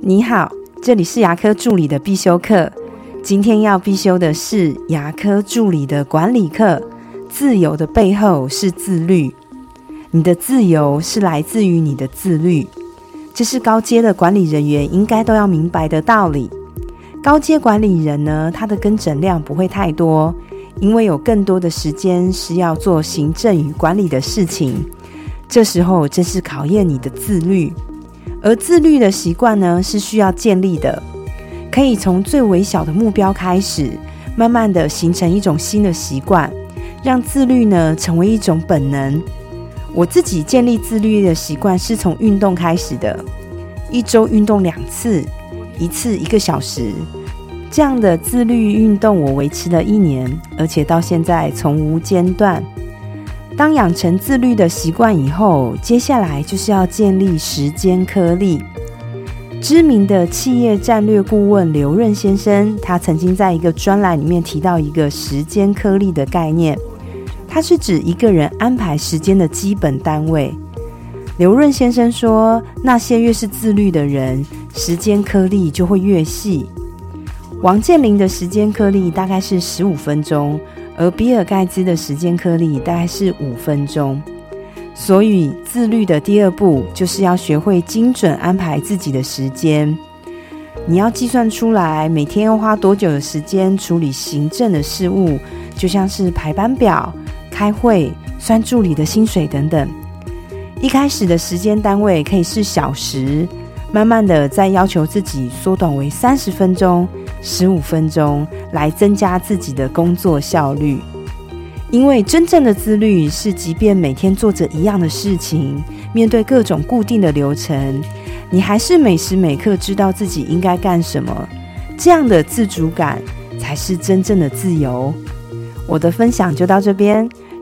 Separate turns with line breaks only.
你好，这里是牙科助理的必修课。今天要必修的是牙科助理的管理课。自由的背后是自律，你的自由是来自于你的自律，这是高阶的管理人员应该都要明白的道理。高阶管理人呢，他的跟诊量不会太多，因为有更多的时间是要做行政与管理的事情。这时候正是考验你的自律。而自律的习惯呢，是需要建立的，可以从最微小的目标开始，慢慢的形成一种新的习惯，让自律呢成为一种本能。我自己建立自律的习惯是从运动开始的，一周运动两次，一次一个小时，这样的自律运动我维持了一年，而且到现在从无间断。当养成自律的习惯以后，接下来就是要建立时间颗粒。知名的企业战略顾问刘润先生，他曾经在一个专栏里面提到一个时间颗粒的概念，它是指一个人安排时间的基本单位。刘润先生说，那些越是自律的人，时间颗粒就会越细。王健林的时间颗粒大概是十五分钟。而比尔盖茨的时间颗粒大概是五分钟，所以自律的第二步就是要学会精准安排自己的时间。你要计算出来每天要花多久的时间处理行政的事务，就像是排班表、开会、算助理的薪水等等。一开始的时间单位可以是小时，慢慢的再要求自己缩短为三十分钟。十五分钟来增加自己的工作效率，因为真正的自律是，即便每天做着一样的事情，面对各种固定的流程，你还是每时每刻知道自己应该干什么。这样的自主感才是真正的自由。我的分享就到这边。